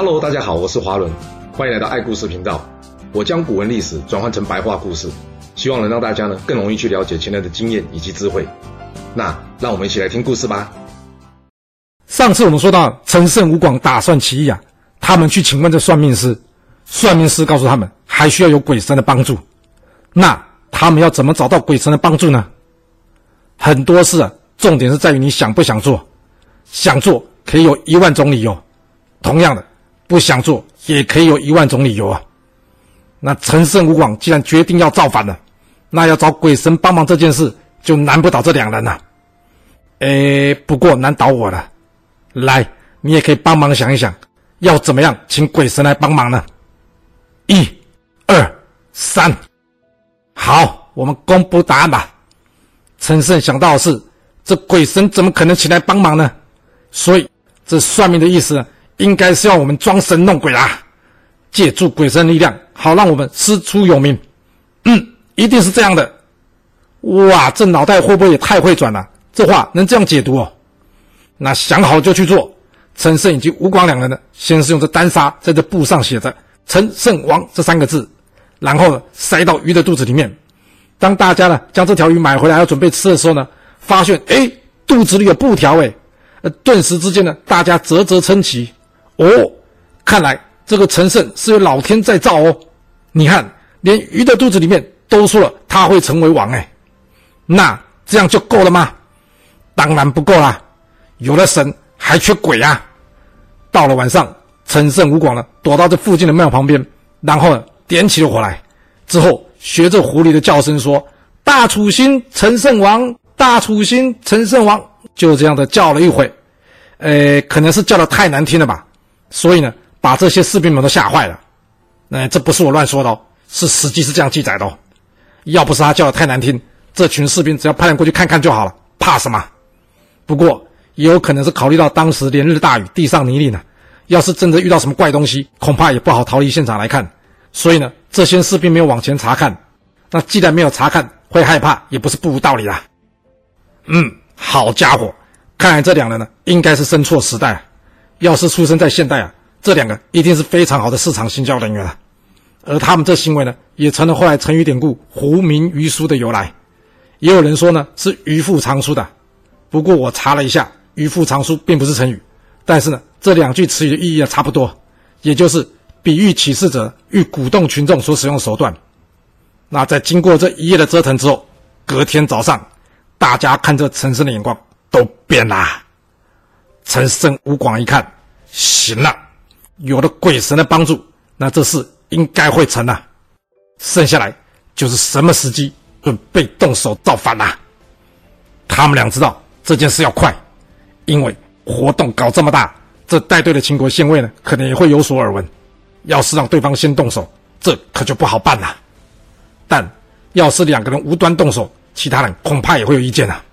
Hello，大家好，我是华伦，欢迎来到爱故事频道。我将古文历史转换成白话故事，希望能让大家呢更容易去了解前人的经验以及智慧。那让我们一起来听故事吧。上次我们说到陈胜吴广打算起义啊，他们去请问这算命师，算命师告诉他们还需要有鬼神的帮助。那他们要怎么找到鬼神的帮助呢？很多事啊，重点是在于你想不想做。想做可以有一万种理由，同样的。不想做也可以有一万种理由啊。那陈胜吴广既然决定要造反了，那要找鬼神帮忙这件事就难不倒这两人了。哎，不过难倒我了。来，你也可以帮忙想一想，要怎么样请鬼神来帮忙呢？一、二、三，好，我们公布答案吧。陈胜想到的是，这鬼神怎么可能请来帮忙呢？所以这算命的意思？应该是要我们装神弄鬼啦，借助鬼神力量，好让我们师出有名。嗯，一定是这样的。哇，这脑袋会不会也太会转了？这话能这样解读哦？那想好就去做。陈胜以及吴广两人呢，先是用这单杀在这布上写着“陈胜王”这三个字，然后呢塞到鱼的肚子里面。当大家呢将这条鱼买回来要准备吃的时候呢，发现哎肚子里有布条哎，呃顿时之间呢大家啧啧称奇。哦，看来这个陈胜是有老天在造哦。你看，连鱼的肚子里面都说了他会成为王哎，那这样就够了吗？当然不够啦，有了神还缺鬼啊！到了晚上，陈胜吴广呢躲到这附近的庙旁边，然后呢点起了火来，之后学着狐狸的叫声说：“大楚兴，陈胜王！大楚兴，陈胜王！”就这样的叫了一回，呃，可能是叫的太难听了吧。所以呢，把这些士兵们都吓坏了。那这不是我乱说的哦，是实际是这样记载的哦。要不是他叫的太难听，这群士兵只要派人过去看看就好了，怕什么？不过也有可能是考虑到当时连日大雨，地上泥泞呢。要是真的遇到什么怪东西，恐怕也不好逃离现场来看。所以呢，这些士兵没有往前查看。那既然没有查看，会害怕也不是不无道理啦。嗯，好家伙，看来这两人呢，应该是生错时代。要是出生在现代啊，这两个一定是非常好的市场行销人员啊，而他们这行为呢，也成了后来成语典故“狐鸣鱼书”的由来。也有人说呢，是“鱼腹藏书”的。不过我查了一下，“鱼腹藏书”并不是成语，但是呢，这两句词语的意义啊差不多，也就是比喻起事者欲鼓动群众所使用手段。那在经过这一夜的折腾之后，隔天早上，大家看这陈胜的眼光都变了。陈胜吴广一看，行了，有了鬼神的帮助，那这事应该会成了。剩下来就是什么时机准备动手造反了。他们俩知道这件事要快，因为活动搞这么大，这带队的秦国县尉呢，可能也会有所耳闻。要是让对方先动手，这可就不好办了。但要是两个人无端动手，其他人恐怕也会有意见啊。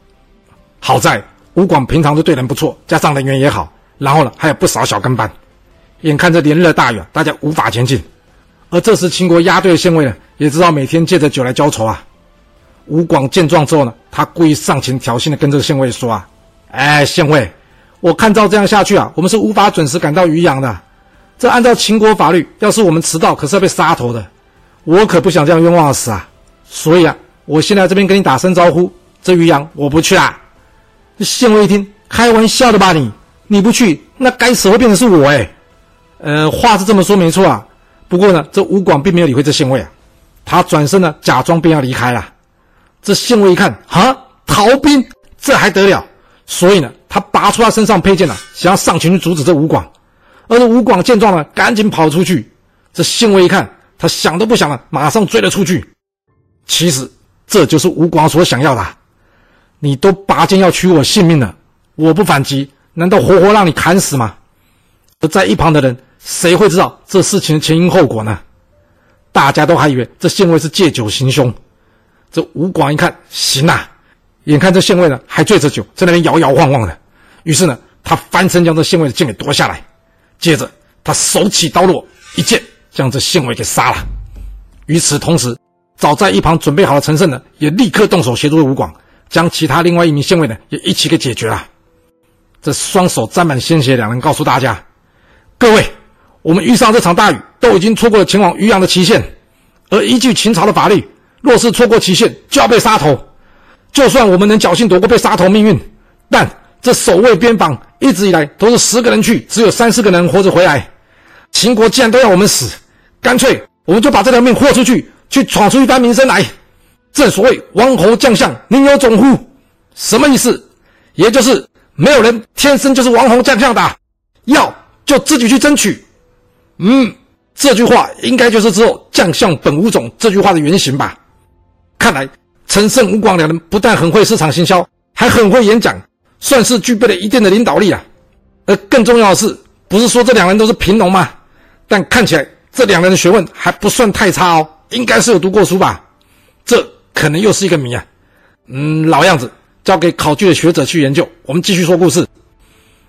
好在。吴广平常就对人不错，加上人缘也好，然后呢还有不少小跟班。眼看着连日大雨，大家无法前进。而这时秦国押队的县尉呢，也知道每天借着酒来浇愁啊。吴广见状之后呢，他故意上前挑衅的跟这个县尉说啊：“哎，县尉，我看照这样下去啊，我们是无法准时赶到渔阳的。这按照秦国法律，要是我们迟到，可是要被杀头的。我可不想这样冤枉死啊。所以啊，我现在这边跟你打声招呼，这渔阳我不去啊。”这县尉一听，开玩笑的吧你？你不去，那该死会变成是我哎。呃，话是这么说没错啊。不过呢，这吴广并没有理会这县尉啊，他转身呢，假装便要离开了。这县尉一看，哈，逃兵，这还得了？所以呢，他拔出他身上佩剑呢，想要上前去阻止这吴广。而这吴广见状呢，赶紧跑出去。这县尉一看，他想都不想了，马上追了出去。其实这就是吴广所想要的。你都拔剑要取我性命了，我不反击，难道活活让你砍死吗？而在一旁的人，谁会知道这事情的前因后果呢？大家都还以为这县尉是借酒行凶。这吴广一看，行啊，眼看这县尉呢还醉着酒，在那边摇摇晃晃的，于是呢，他翻身将这县尉的剑给夺下来，接着他手起刀落，一剑将这县尉给杀了。与此同时，早在一旁准备好的陈胜呢，也立刻动手协助吴广。将其他另外一名县尉呢也一起给解决了。这双手沾满鲜血，两人告诉大家：“各位，我们遇上这场大雨，都已经错过了前往渔阳的期限。而依据秦朝的法律，若是错过期限，就要被杀头。就算我们能侥幸躲过被杀头命运，但这守卫边防一直以来都是十个人去，只有三四个人活着回来。秦国既然都要我们死，干脆我们就把这条命豁出去，去闯出一番名声来。正所谓王侯将相宁有种乎？什么意思？也就是没有人天生就是王侯将相的，要就自己去争取。嗯，这句话应该就是之后“将相本无种”这句话的原型吧？看来陈胜、吴广两人不但很会市场行销，还很会演讲，算是具备了一定的领导力啊。而更重要的是，不是说这两人都是贫农吗？但看起来这两人的学问还不算太差哦，应该是有读过书吧？可能又是一个谜啊。嗯，老样子，交给考据的学者去研究。我们继续说故事。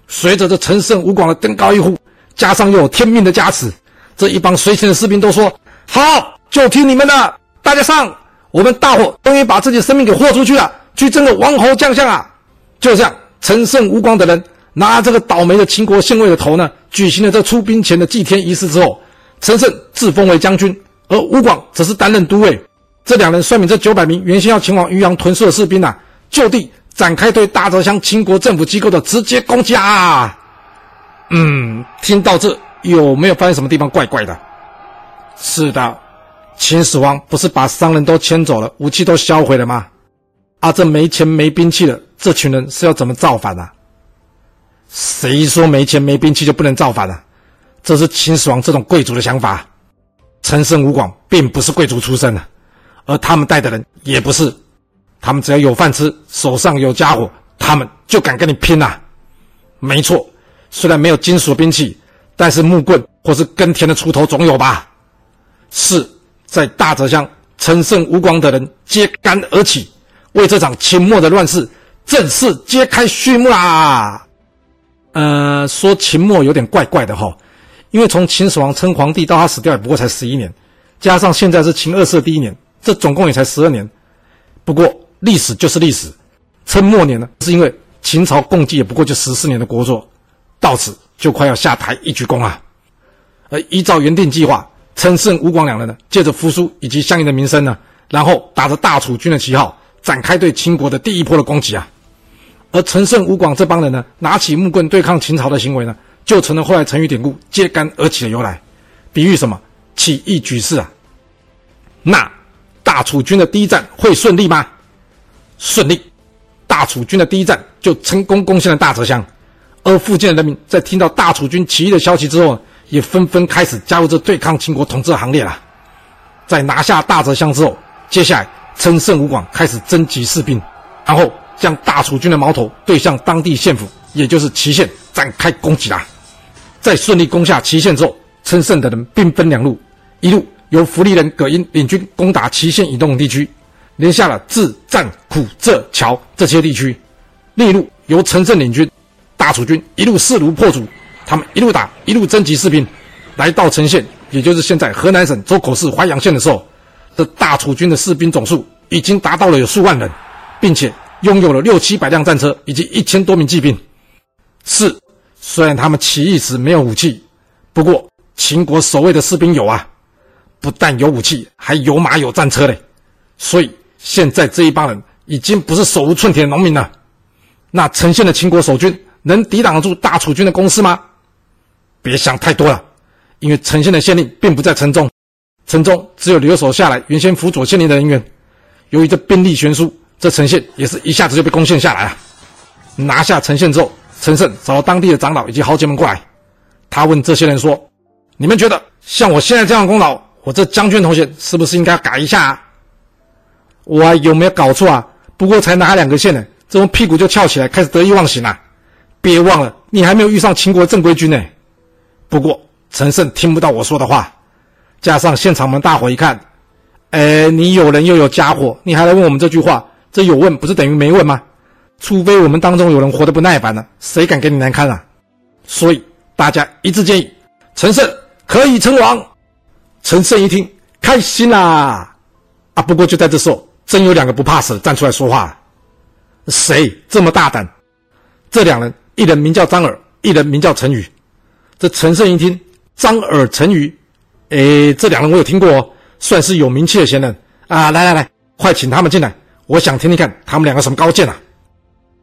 随着这陈胜、吴广的登高一呼，加上又有天命的加持，这一帮随行的士兵都说：“好，就听你们的，大家上！我们大伙终于把自己的生命给豁出去了，去争个王侯将相啊！”就这样，陈胜、吴广等人拿这个倒霉的秦国县尉的头呢，举行了这出兵前的祭天仪式之后，陈胜自封为将军，而吴广则是担任都尉。这两人率领这九百名原先要前往渔阳屯戍的士兵啊，就地展开对大泽乡秦国政府机构的直接攻击啊！嗯，听到这有没有发现什么地方怪怪的？是的，秦始皇不是把商人都牵走了，武器都销毁了吗？啊，这没钱没兵器了，这群人是要怎么造反啊？谁说没钱没兵器就不能造反啊？这是秦始皇这种贵族的想法。陈胜吴广并不是贵族出身的。而他们带的人也不是，他们只要有饭吃，手上有家伙，他们就敢跟你拼呐、没错，虽然没有金属兵器，但是木棍或是耕田的锄头总有吧？是在大泽乡，陈胜吴广等人揭竿而起，为这场秦末的乱世正式揭开序幕啦。呃，说秦末有点怪怪的哈，因为从秦始皇称皇帝到他死掉也不过才十一年，加上现在是秦二世第一年。这总共也才十二年，不过历史就是历史，称末年呢，是因为秦朝共计也不过就十四年的国祚，到此就快要下台一鞠躬啊。而依照原定计划，陈胜、吴广两人呢，借着扶苏以及相应的名声呢，然后打着大楚军的旗号，展开对秦国的第一波的攻击啊。而陈胜、吴广这帮人呢，拿起木棍对抗秦朝的行为呢，就成了后来成语典故“揭竿而起”的由来，比喻什么？起义举事啊。那。大楚军的第一战会顺利吗？顺利，大楚军的第一战就成功攻陷了大泽乡，而附近的人民在听到大楚军起义的消息之后，也纷纷开始加入这对抗秦国统治的行列了。在拿下大泽乡之后，接下来陈胜吴广开始征集士兵，然后将大楚军的矛头对向当地县府，也就是祁县展开攻击啦。在顺利攻下祁县之后，陈胜等人兵分两路，一路。由福利人葛英领军攻打祁县以东地区，连下了自、战、苦、浙、桥这些地区；另一路由陈胜领军，大楚军一路势如破竹，他们一路打一路征集士兵，来到陈县，也就是现在河南省周口市淮阳县的时候，这大楚军的士兵总数已经达到了有数万人，并且拥有了六七百辆战车以及一千多名骑兵。是，虽然他们起义时没有武器，不过秦国守卫的士兵有啊。不但有武器，还有马有战车嘞，所以现在这一帮人已经不是手无寸铁的农民了。那陈县的秦国守军能抵挡得住大楚军的攻势吗？别想太多了，因为陈县的县令并不在城中，城中只有留守下来原先辅佐县令的人员。由于这兵力悬殊，这陈县也是一下子就被攻陷下来了。拿下陈县之后，陈胜找到当地的长老以及豪杰们过来，他问这些人说：“你们觉得像我现在这样功劳？”我这将军同学是不是应该改一下啊？我有没有搞错啊？不过才拿两个县呢，怎么屁股就翘起来，开始得意忘形了？别忘了，你还没有遇上秦国正规军呢。不过陈胜听不到我说的话，加上现场们大伙一看，哎，你有人又有家伙，你还来问我们这句话？这有问不是等于没问吗？除非我们当中有人活得不耐烦了，谁敢给你难堪啊？所以大家一致建议，陈胜可以称王。陈胜一听，开心啦！啊，不过就在这时候，真有两个不怕死的站出来说话。谁这么大胆？这两人，一人名叫张耳，一人名叫陈宇。这陈胜一听，张耳、陈宇，哎，这两人我有听过哦，算是有名气的闲人啊！来来来，快请他们进来，我想听听看他们两个什么高见啊！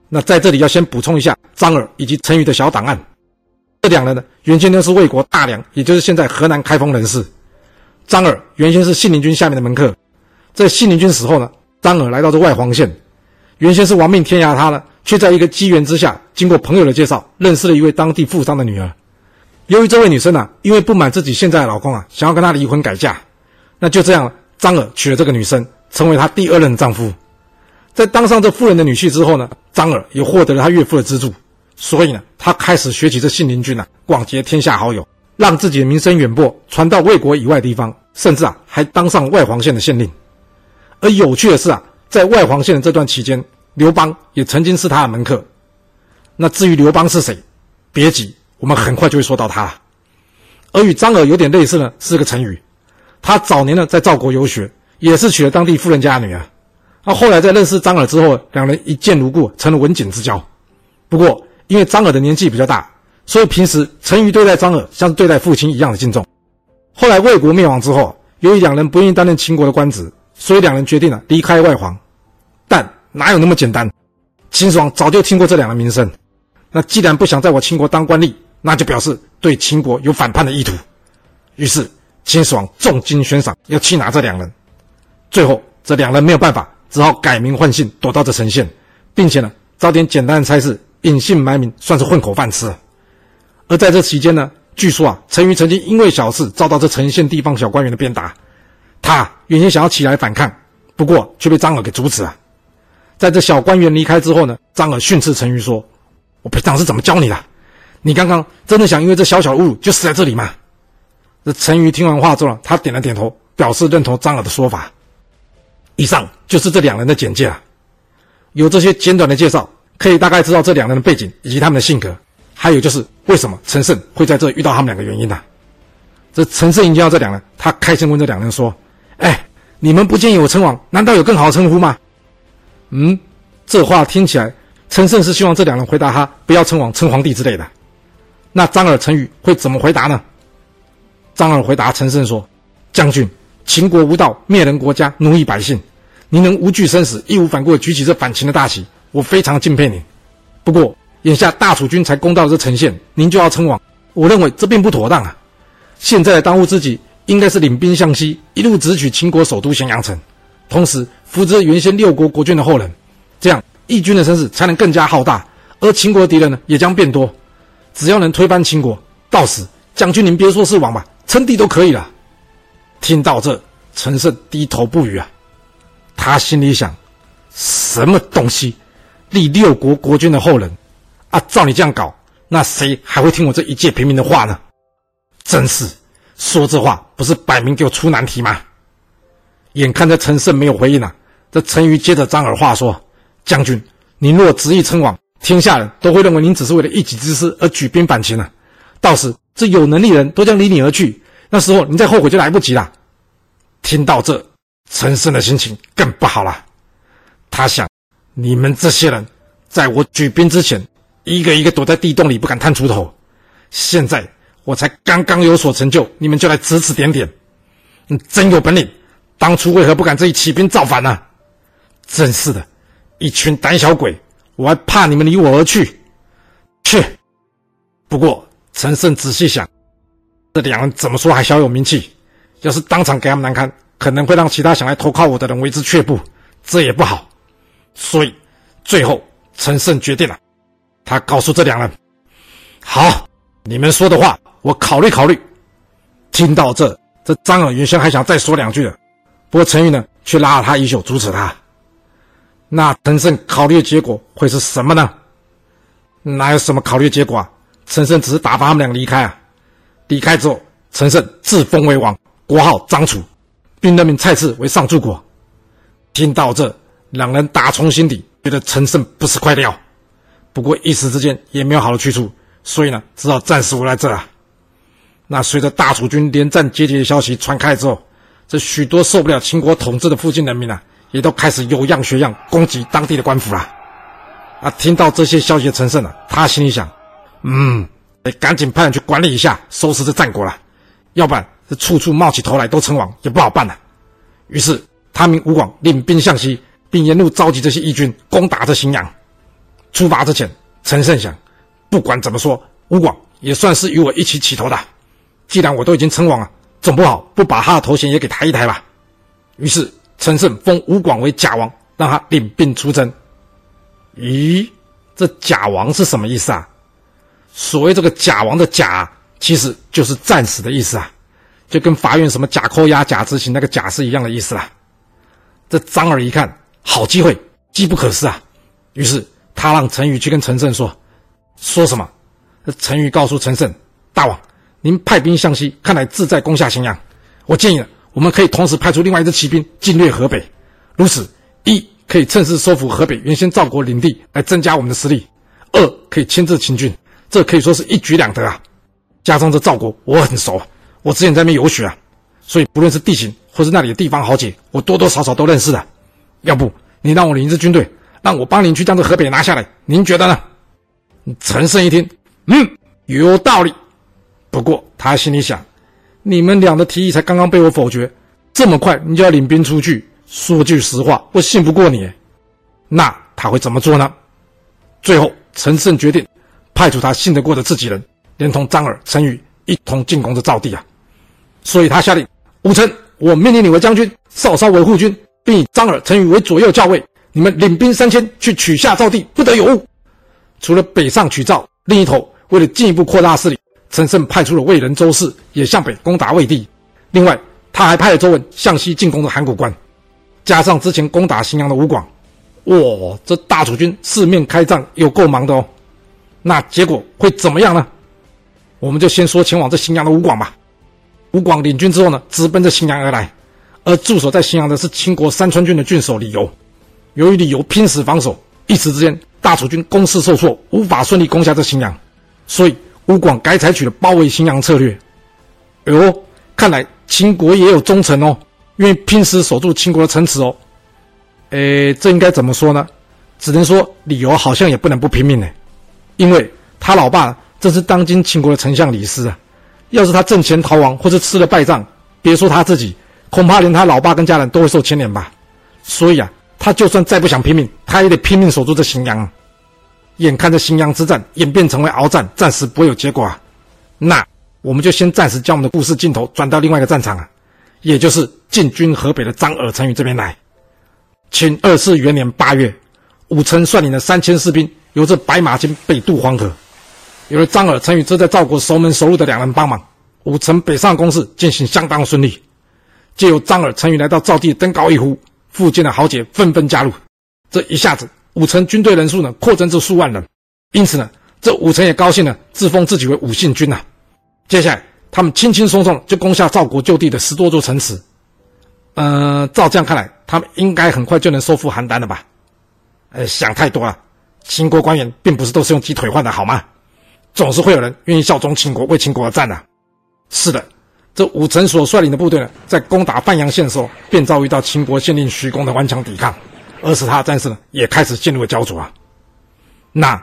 那在这里要先补充一下张耳以及陈宇的小档案。这两人呢，原先都是魏国大梁，也就是现在河南开封人士。张耳原先是信陵君下面的门客，在信陵君死后呢，张耳来到这外黄县，原先是亡命天涯，他呢，却在一个机缘之下，经过朋友的介绍，认识了一位当地富商的女儿。由于这位女生啊，因为不满自己现在的老公啊，想要跟他离婚改嫁，那就这样，张耳娶了这个女生，成为他第二任丈夫。在当上这妇人的女婿之后呢，张耳也获得了他岳父的资助，所以呢，他开始学起这信陵君啊，广结天下好友，让自己的名声远播，传到魏国以外地方，甚至啊，还当上外黄县的县令。而有趣的是啊，在外黄县的这段期间，刘邦也曾经是他的门客。那至于刘邦是谁，别急，我们很快就会说到他了。而与张耳有点类似呢，是个陈驭，他早年呢在赵国游学，也是娶了当地富人家的女儿。那后来在认识张耳之后，两人一见如故，成了文锦之交。不过因为张耳的年纪比较大，所以平时陈驭对待张耳像是对待父亲一样的敬重。后来魏国灭亡之后，由于两人不愿意担任秦国的官职，所以两人决定了离开外黄。但哪有那么简单？秦始皇早就听过这两人名声。那既然不想在我秦国当官吏，那就表示对秦国有反叛的意图。于是秦始皇重金悬赏，要缉拿这两人。最后这两人没有办法，只好改名换姓，躲到这陈县，并且呢，找点简单的差事，隐姓埋名，算是混口饭吃。而在这期间呢，据说啊，陈瑜曾经因为小事遭到这陈县地方小官员的鞭打，他原先想要起来反抗，不过却被张耳给阻止了。在这小官员离开之后呢，张耳训斥陈瑜说：“我平常是怎么教你的？你刚刚真的想因为这小小的侮辱就死在这里吗？”这陈瑜听完话之后，他点了点头，表示认同张耳的说法。以上就是这两人的简介啊。有这些简短的介绍，可以大概知道这两人的背景以及他们的性格，还有就是为什么陈胜会在这遇到他们两个原因呢、这陈胜一见到这两人，他开声问这两人说：“哎，你们不建议我称王，难道有更好的称呼吗？”嗯，这话听起来，陈胜是希望这两人回答他不要称王、称皇帝之类的。那张耳、陈驭会怎么回答呢？张耳回答陈胜说：“将军，秦国无道，灭人国家，奴役百姓，你能无惧生死、义无反顾地举起这反秦的大旗，我非常敬佩你。不过，眼下大楚军才攻到这陈县，您就要称王，我认为这并不妥当啊。现在当务之急，应该是领兵向西，一路直取秦国首都咸阳城。”同时扶植原先六国国君的后人，这样义军的声势才能更加浩大，而秦国敌人呢也将变多。只要能推翻秦国，到时将军您别说是王吧，称帝都可以了。听到这，陈胜低头不语啊。他心里想：什么东西，立六国国君的后人啊？照你这样搞，那谁还会听我这一介平民的话呢？真是说这话，不是摆明给我出难题吗？眼看着陈胜没有回应啊，这陈驭接着张耳话说：“将军，您若执意称王，天下人都会认为您只是为了一己之私而举兵反秦啊。到时这有能力人都将离你而去，那时候你再后悔就来不及了。”听到这，陈胜的心情更不好了。他想：你们这些人，在我举兵之前，一个一个躲在地洞里不敢探出头；现在我才刚刚有所成就，你们就来指指点点，你真有本领！当初为何不敢自己起兵造反呢？真是的，一群胆小鬼！我还怕你们离我而去？去！不过陈胜仔细想，这两人怎么说还小有名气，要是当场给他们难堪，可能会让其他想来投靠我的人为之却步，这也不好。所以最后陈胜决定了，他告诉这两人：“好，你们说的话我考虑考虑。”听到这，这张耳原先还想再说两句的。不过陈驭呢，却拉了他衣袖，阻止他。那陈胜考虑的结果会是什么呢？哪有什么考虑结果啊？陈胜只是打发他们俩离开啊。离开之后，陈胜自封为王，国号张楚，并任命蔡次为上柱国。听到这，两人打从心底觉得陈胜不是块料。不过一时之间也没有好的去处，所以呢，只好暂时围在这了。那随着大楚军连战皆捷的消息传开之后，这许多受不了秦国统治的附近人民啊，也都开始有样学样攻击当地的官府了。啊，听到这些消息的陈胜啊，他心里想：嗯，得赶紧派人去管理一下，收拾这战果了，要不然这处处冒起头来都称王也不好办了、于是他命吴广领兵向西，并沿路召集这些义军攻打这荥阳。出发之前，陈胜想，不管怎么说，吴广也算是与我一起起头的。既然我都已经称王了，总不好不把他的头衔也给抬一抬吧。于是陈胜封吴广为假王，让他领兵出征。咦，这假王是什么意思啊？所谓这个假王的假，其实就是战死的意思啊，就跟法院什么假扣押、假执行那个假是一样的意思啦。这张耳一看，好机会，机不可失啊，于是他让陈宇去跟陈胜说，说什么？陈宇告诉陈胜，大王，您派兵向西，看来志在攻下荥阳。我建议呢，我们可以同时派出另外一支骑兵进略河北，如此一可以趁势收复河北原先赵国领地，来增加我们的实力；二可以牵制秦军。这可以说是一举两得啊！加上这赵国我很熟，我之前在那边游学啊，所以不论是地形或是那里的地方豪杰，我多多少少都认识的。要不你让我领一支军队，让我帮您去将这河北拿下来，您觉得呢？陈胜一听，嗯，有道理。不过他心里想，你们俩的提议才刚刚被我否决，这么快你就要领兵出去？说句实话，我信不过你。那他会怎么做呢？最后，陈胜决定。派出他信得过的自己人，连同张耳、陈宇一同进攻这赵地啊！所以他下令：武臣，我命令你为将军，少稍为护军，并以张耳、陈宇为左右校尉。你们领兵三千去取下赵地，不得有误。除了北上取赵，另一头为了进一步扩大势力，陈胜派出了魏人周氏也向北攻打魏地。另外，他还派了周文向西进攻的函谷关，加上之前攻打荥阳的吴广，哇，这大楚军四面开战，有够忙的哦。那结果会怎么样呢？我们就先说前往这荥阳的吴广吧。吴广领军之后呢，直奔着荥阳而来。而驻守在荥阳的是秦国三川郡的郡守李由。由于李由拼死防守，一时之间大楚军攻势受挫，无法顺利攻下这荥阳。所以吴广改采取了包围荥阳策略。哎呦，看来秦国也有忠臣哦，愿意拼死守住秦国的城池哦。诶，这应该怎么说呢？只能说李由好像也不能不拼命呢。因为他老爸正是当今秦国的丞相李斯啊，要是他阵前逃亡或者吃了败仗，别说他自己，恐怕连他老爸跟家人都会受牵连吧。所以啊，他就算再不想拼命，他也得拼命守住这荥阳。眼看着荥阳之战演变成为鏖战，暂时不会有结果啊。那我们就先暂时将我们的故事镜头转到另外一个战场啊，也就是进军河北的张耳、陈宇这边来。秦二世元年八月，武臣率领了三千士兵。由这白马津北渡黄河，有了张耳、陈宇这在赵国熟门熟路的两人帮忙，武臣北上攻势进行相当顺利。借由张耳、陈宇来到赵地登高一呼，附近的豪杰纷纷加入，这一下子武臣军队人数呢扩增至数万人。因此呢，这武臣也高兴了，自封自己为武信君呐、啊。接下来他们轻轻松松就攻下赵国旧地的十多座城池。呃，照这样看来，他们应该很快就能收复邯郸了吧？呃，想太多了。秦国官员并不是都是用鸡腿换的，好吗？总是会有人愿意效忠秦国，为秦国而战的、啊。是的，这武臣所率领的部队呢，在攻打范阳县的时候，便遭遇到秦国县令徐公的顽强抵抗，而使他的战事呢，也开始陷入了焦灼啊。那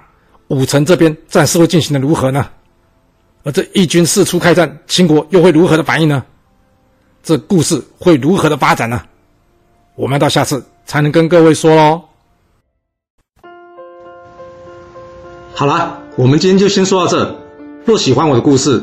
武臣这边战事会进行的如何呢？而这义军四处开战，秦国又会如何的反应呢？这故事会如何的发展呢？我们要到下次才能跟各位说喽。好啦，我们今天就先说到这。若喜欢我的故事，